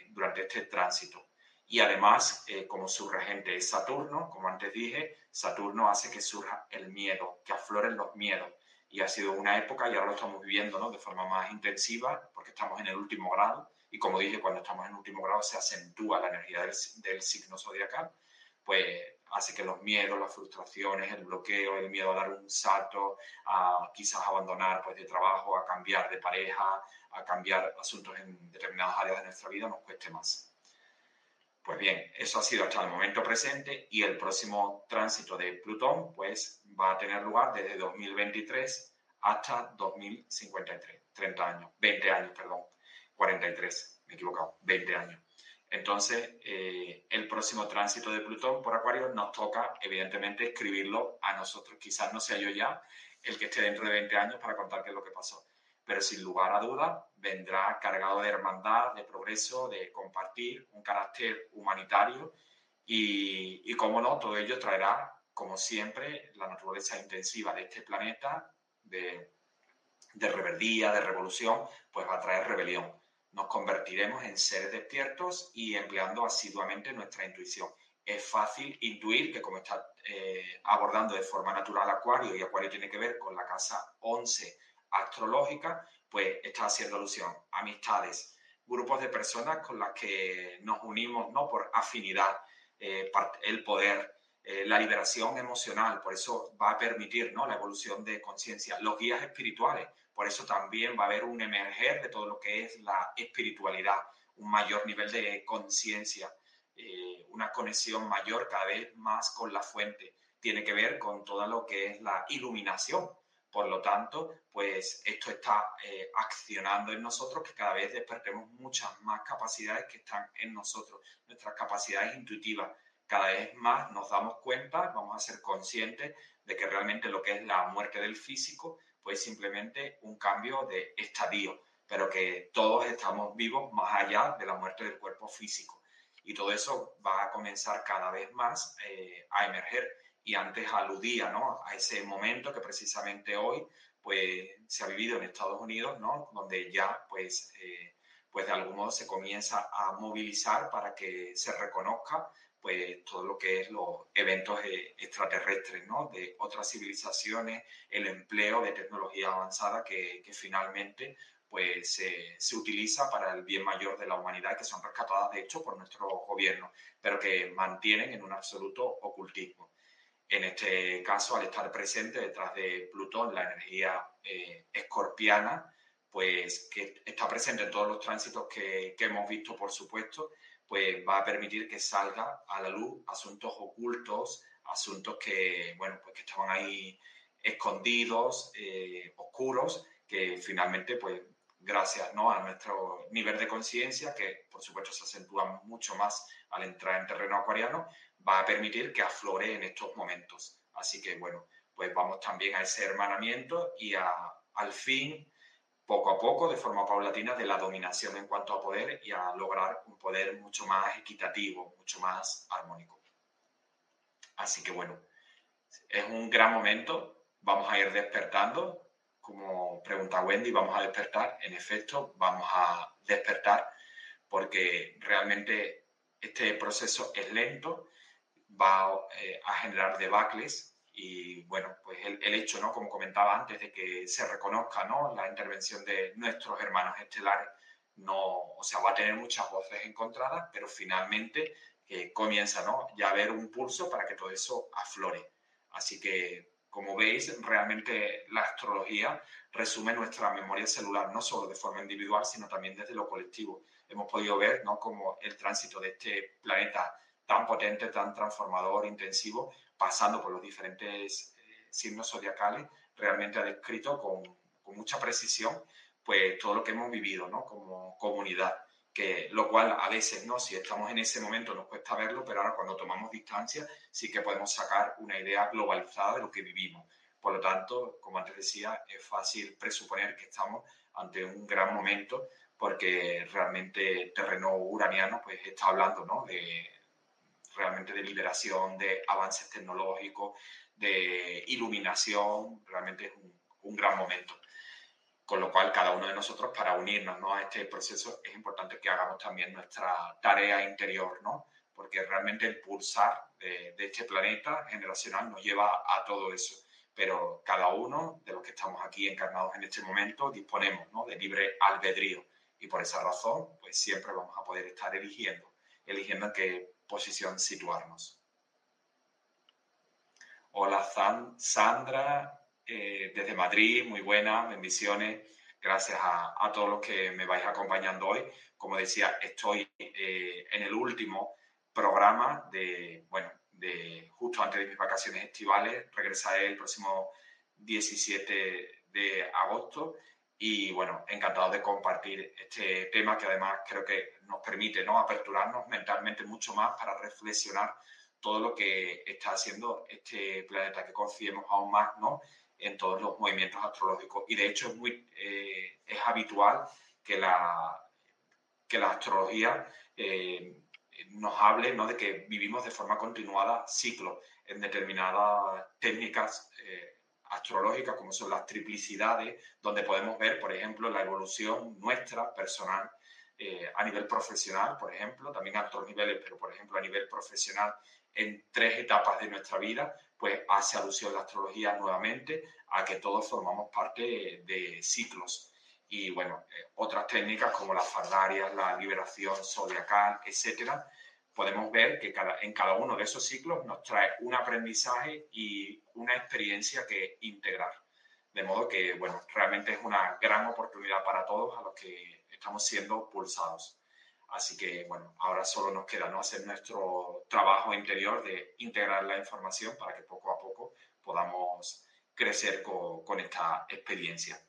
durante este tránsito. Y además, como su regente es Saturno, como antes dije, Saturno hace que surja el miedo, que afloren los miedos. Y ha sido una época, y ahora lo estamos viviendo ¿no? de forma más intensiva, porque estamos en el último grado. Y como dije, cuando estamos en el último grado se acentúa la energía del, signo zodiacal, pues hace que los miedos, las frustraciones, el bloqueo, el miedo a dar un salto, a quizás abandonar pues, de trabajo, a cambiar de pareja, a cambiar asuntos en determinadas áreas de nuestra vida, nos cueste más. Pues bien, eso ha sido hasta el momento presente y el próximo tránsito de Plutón pues va a tener lugar desde 2023 hasta 2053, 30 años, 20 años, perdón, 43, me he equivocado, 20 años. Entonces, eh, el próximo tránsito de Plutón por Acuario nos toca, evidentemente, escribirlo a nosotros. Quizás no sea yo ya el que esté dentro de 20 años para contar qué es lo que pasó pero sin lugar a dudas vendrá cargado de hermandad, de progreso, de compartir, un carácter humanitario y, y cómo no, todo ello traerá, como siempre, la naturaleza intensiva de este planeta, de, de rebeldía, de revolución, pues va a traer rebelión. Nos convertiremos en seres despiertos y empleando asiduamente nuestra intuición. Es fácil intuir que como está eh, abordando de forma natural Acuario, y Acuario tiene que ver con la casa 11 astrológica, pues está haciendo alusión a amistades, grupos de personas con las que nos unimos ¿no? por afinidad, eh, el poder, eh, la liberación emocional, por eso va a permitir ¿no? la evolución de conciencia, los guías espirituales, por eso también va a haber un emerger de todo lo que es la espiritualidad, un mayor nivel de conciencia, eh, una conexión mayor cada vez más con la fuente, tiene que ver con todo lo que es la iluminación, por lo tanto, pues esto está eh, accionando en nosotros que cada vez despertemos muchas más capacidades que están en nosotros, nuestras capacidades intuitivas. Cada vez más nos damos cuenta, vamos a ser conscientes de que realmente lo que es la muerte del físico, pues simplemente un cambio de estadio, pero que todos estamos vivos más allá de la muerte del cuerpo físico. Y todo eso va a comenzar cada vez más eh, a emerger y antes aludía ¿no? a ese momento que precisamente hoy pues, se ha vivido en Estados Unidos, ¿no? donde ya pues, eh, pues de algún modo se comienza a movilizar para que se reconozca pues todo lo que es los eventos eh, extraterrestres, ¿no? De otras civilizaciones, el empleo de tecnología avanzada que, que finalmente pues se, se, utiliza para el bien mayor de la humanidad, que son rescatadas de hecho por nuestro gobierno, pero que mantienen en un absoluto ocultismo. En este caso, al estar presente detrás de Plutón, la energía eh, escorpiana, pues que está presente en todos los tránsitos que, hemos visto, por supuesto, pues va a permitir que salga a la luz asuntos ocultos, asuntos que, bueno, pues que estaban ahí escondidos, eh, oscuros, que finalmente, pues gracias ¿no? a nuestro nivel de conciencia, que por supuesto se acentúa mucho más al entrar en terreno acuariano, va a permitir que aflore en estos momentos. Así que bueno, pues vamos también a ese hermanamiento y al fin, poco a poco, de forma paulatina, de la dominación en cuanto a poder y a lograr un poder mucho más equitativo, mucho más armónico. Así que bueno, es un gran momento, vamos a ir despertando, como pregunta Wendy, vamos a despertar, en efecto, vamos a despertar porque realmente este proceso es lento, va eh, a generar debacles y bueno, pues el, hecho, ¿no? Como comentaba antes, de que se reconozca, ¿no? La intervención de nuestros hermanos estelares, no, o sea, va a tener muchas voces encontradas, pero finalmente eh, comienza, ¿no? Ya a haber un pulso para que todo eso aflore. Así que como veis, realmente la astrología resume nuestra memoria celular, no solo de forma individual, sino también desde lo colectivo. Hemos podido ver ¿no? como el tránsito de este planeta tan potente, tan transformador, intensivo, pasando por los diferentes eh, signos zodiacales, realmente ha descrito con, con, mucha precisión pues todo lo que hemos vivido ¿no? como comunidad. Que, lo cual a veces, ¿no? si estamos en ese momento nos cuesta verlo, pero ahora cuando tomamos distancia sí que podemos sacar una idea globalizada de lo que vivimos. Por lo tanto, como antes decía, es fácil presuponer que estamos ante un gran momento porque realmente el terreno uraniano pues, está hablando ¿no? de, realmente de liberación, de avances tecnológicos, de iluminación, realmente es un, un gran momento. Con lo cual, cada uno de nosotros, para unirnos ¿no? a este proceso, es importante que hagamos también nuestra tarea interior, ¿no? porque realmente el pulsar de, de este planeta generacional nos lleva a todo eso pero cada uno de los que estamos aquí encarnados en este momento disponemos ¿no? de libre albedrío y por esa razón pues siempre vamos a poder estar eligiendo, eligiendo en qué posición situarnos. Hola Sandra, eh, desde Madrid, muy buenas, bendiciones. Gracias a, todos los que me vais acompañando hoy. Como decía, estoy eh, en el último programa de, bueno, de justo antes de mis vacaciones estivales. Regresaré el próximo 17 de agosto y bueno, encantado de compartir este tema que además creo que nos permite ¿no? aperturarnos mentalmente mucho más para reflexionar todo lo que está haciendo este planeta, que confiemos aún más ¿no? en todos los movimientos astrológicos. Y de hecho es, muy, eh, es habitual que la, que la astrología eh, nos hable ¿no? de que vivimos de forma continuada ciclos en determinadas técnicas eh, astrológicas, como son las triplicidades, donde podemos ver, por ejemplo, la evolución nuestra personal eh, a nivel profesional, por ejemplo, también a otros niveles, pero por ejemplo a nivel profesional en tres etapas de nuestra vida, pues hace alusión la astrología nuevamente a que todos formamos parte de ciclos. Y bueno, eh, otras técnicas como las fardarias, la liberación zodiacal, etcétera, podemos ver que cada, en cada uno de esos ciclos nos trae un aprendizaje y una experiencia que integrar. De modo que, bueno, realmente es una gran oportunidad para todos a los que estamos siendo pulsados. Así que, bueno, ahora solo nos queda ¿no? hacer nuestro trabajo interior de integrar la información para que poco a poco podamos crecer con, con esta experiencia.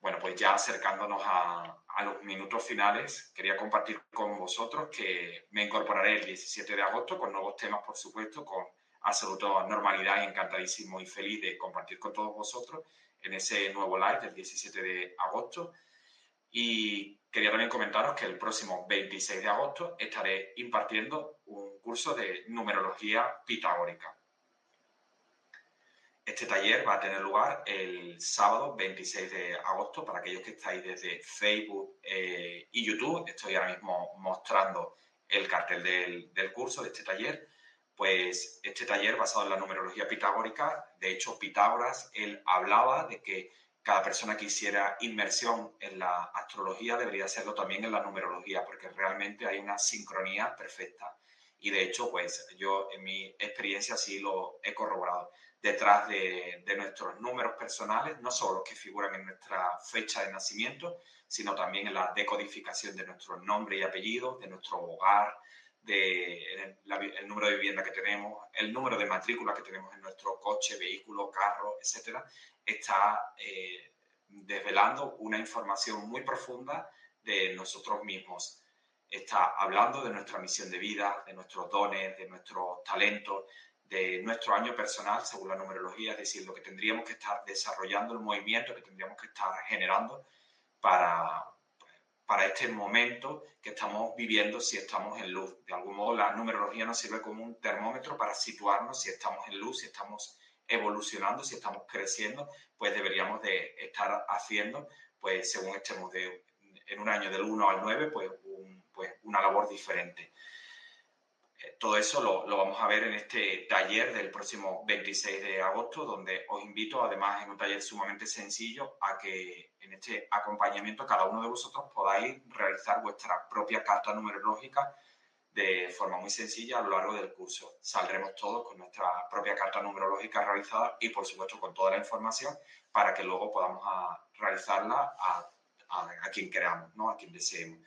Bueno, pues ya acercándonos a, los minutos finales, quería compartir con vosotros que me incorporaré el 17 de agosto con nuevos temas, por supuesto, con absoluta normalidad y encantadísimo y feliz de compartir con todos vosotros en ese nuevo live del 17 de agosto. Y quería también comentaros que el próximo 26 de agosto estaré impartiendo un curso de numerología pitagórica. Este taller va a tener lugar el sábado 26 de agosto para aquellos que estáis desde Facebook eh, y YouTube. Estoy ahora mismo mostrando el cartel del, del, curso de este taller. Pues este taller basado en la numerología pitagórica, de hecho Pitágoras, él hablaba de que cada persona que hiciera inmersión en la astrología debería hacerlo también en la numerología, porque realmente hay una sincronía perfecta. Y de hecho, pues yo en mi experiencia sí lo he corroborado detrás de, nuestros números personales, no solo los que figuran en nuestra fecha de nacimiento, sino también en la decodificación de nuestro nombre y apellido, de nuestro hogar, de el, número de vivienda que tenemos, el número de matrícula que tenemos en nuestro coche, vehículo, carro, etcétera, está eh, desvelando una información muy profunda de nosotros mismos. Está hablando de nuestra misión de vida, de nuestros dones, de nuestros talentos, de nuestro año personal según la numerología, es decir, lo que tendríamos que estar desarrollando, el movimiento que tendríamos que estar generando para, para este momento que estamos viviendo si estamos en luz. De algún modo la numerología nos sirve como un termómetro para situarnos si estamos en luz, si estamos evolucionando, si estamos creciendo, pues deberíamos de estar haciendo, pues según estemos en un año del 1 al 9, pues, pues una labor diferente todo eso lo, vamos a ver en este taller del próximo 26 de agosto, donde os invito, además, en un taller sumamente sencillo, a que en este acompañamiento cada uno de vosotros podáis realizar vuestra propia carta numerológica de forma muy sencilla a lo largo del curso. Saldremos todos con nuestra propia carta numerológica realizada y, por supuesto, con toda la información para que luego podamos realizarla a, a, quien queramos, ¿no? a quien deseemos.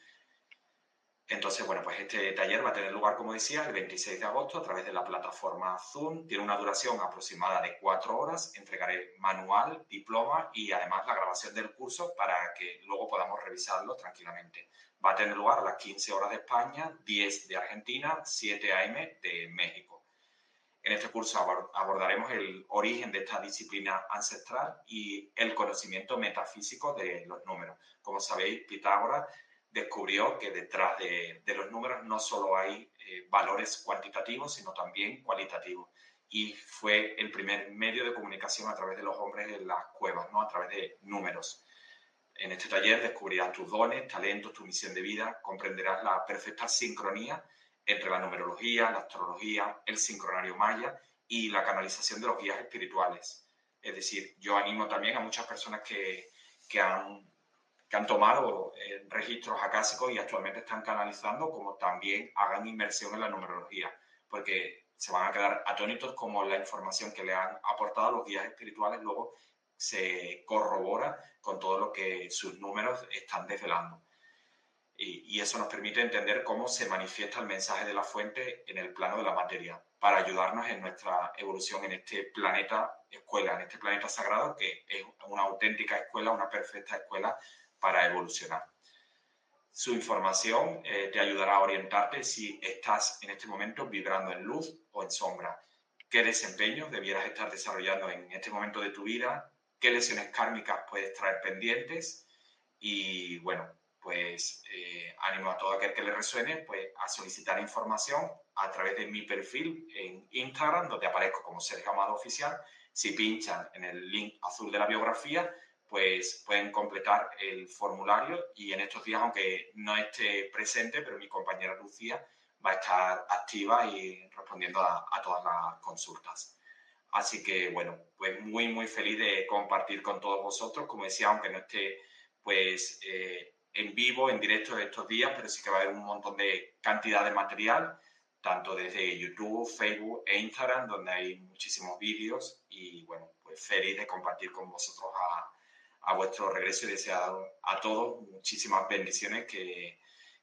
Entonces, bueno, pues este taller va a tener lugar, como decía, el 26 de agosto a través de la plataforma Zoom. Tiene una duración aproximada de cuatro horas. Entregaré manual, diploma y además la grabación del curso para que luego podamos revisarlo tranquilamente. Va a tener lugar a las 15 horas de España, 10 de Argentina, 7 AM de México. En este curso abordaremos el origen de esta disciplina ancestral y el conocimiento metafísico de los números. Como sabéis, Pitágoras descubrió que detrás de, los números no solo hay eh, valores cuantitativos, sino también cualitativos. Y fue el primer medio de comunicación a través de los hombres en las cuevas, ¿no? a través de números. En este taller descubrirás tus dones, talentos, tu misión de vida, comprenderás la perfecta sincronía entre la numerología, la astrología, el sincronario maya y la canalización de los guías espirituales. Es decir, yo animo también a muchas personas que, que han que han tomado eh, registros acásicos y actualmente están canalizando, como también hagan inmersión en la numerología, porque se van a quedar atónitos como la información que le han aportado los guías espirituales luego se corrobora con todo lo que sus números están desvelando. Y, y, eso nos permite entender cómo se manifiesta el mensaje de la fuente en el plano de la materia, para ayudarnos en nuestra evolución en este planeta escuela, en este planeta sagrado, que es una auténtica escuela, una perfecta escuela para evolucionar. Su información eh, te ayudará a orientarte si estás en este momento vibrando en luz o en sombra, qué desempeño debieras estar desarrollando en este momento de tu vida, qué lesiones kármicas puedes traer pendientes y bueno, pues eh, animo a todo aquel que le resuene pues, a solicitar información a través de mi perfil en Instagram, donde aparezco como Sergio Amado Oficial. Si pinchan en el link azul de la biografía, pues pueden completar el formulario y en estos días, aunque no esté presente, pero mi compañera Lucía va a estar activa y respondiendo a, todas las consultas. Así que, bueno, pues muy, muy feliz de compartir con todos vosotros. Como decía, aunque no esté, pues, eh, en vivo, en directo estos días, pero sí que va a haber un montón de cantidad de material, tanto desde YouTube, Facebook e Instagram, donde hay muchísimos vídeos y, bueno, pues feliz de compartir con vosotros a vuestro regreso y desear a todos muchísimas bendiciones que,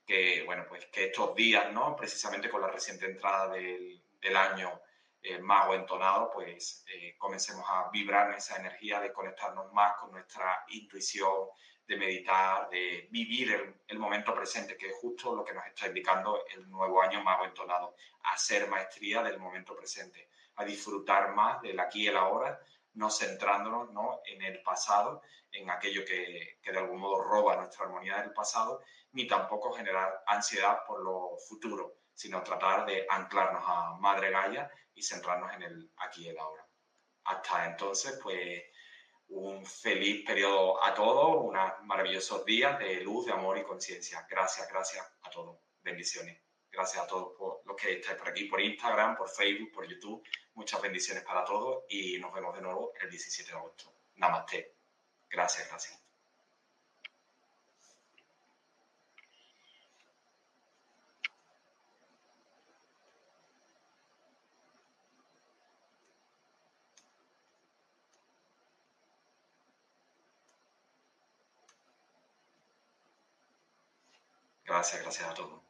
que, bueno, pues que estos días, ¿no? Precisamente con la reciente entrada del, del año eh, mago entonado, pues eh, comencemos a vibrar en esa energía de conectarnos más con nuestra intuición, de meditar, de vivir el, el, momento presente, que es justo lo que nos está indicando el nuevo año mago entonado, a hacer maestría del momento presente, a disfrutar más del aquí y el ahora, no centrándonos ¿no? en el pasado, en aquello que, que, de algún modo roba nuestra armonía del pasado, ni tampoco generar ansiedad por lo futuro, sino tratar de anclarnos a Madre Gaia y centrarnos en el aquí y el ahora. Hasta entonces, pues un feliz periodo a todos, unos maravillosos días de luz, de amor y conciencia. Gracias, gracias a todos. Bendiciones. Gracias a todos por los que estáis por aquí, por Instagram, por Facebook, por YouTube. Muchas bendiciones para todos y nos vemos de nuevo el 17 de agosto. Namaste. Gracias, gracias. Gracias, gracias a todos.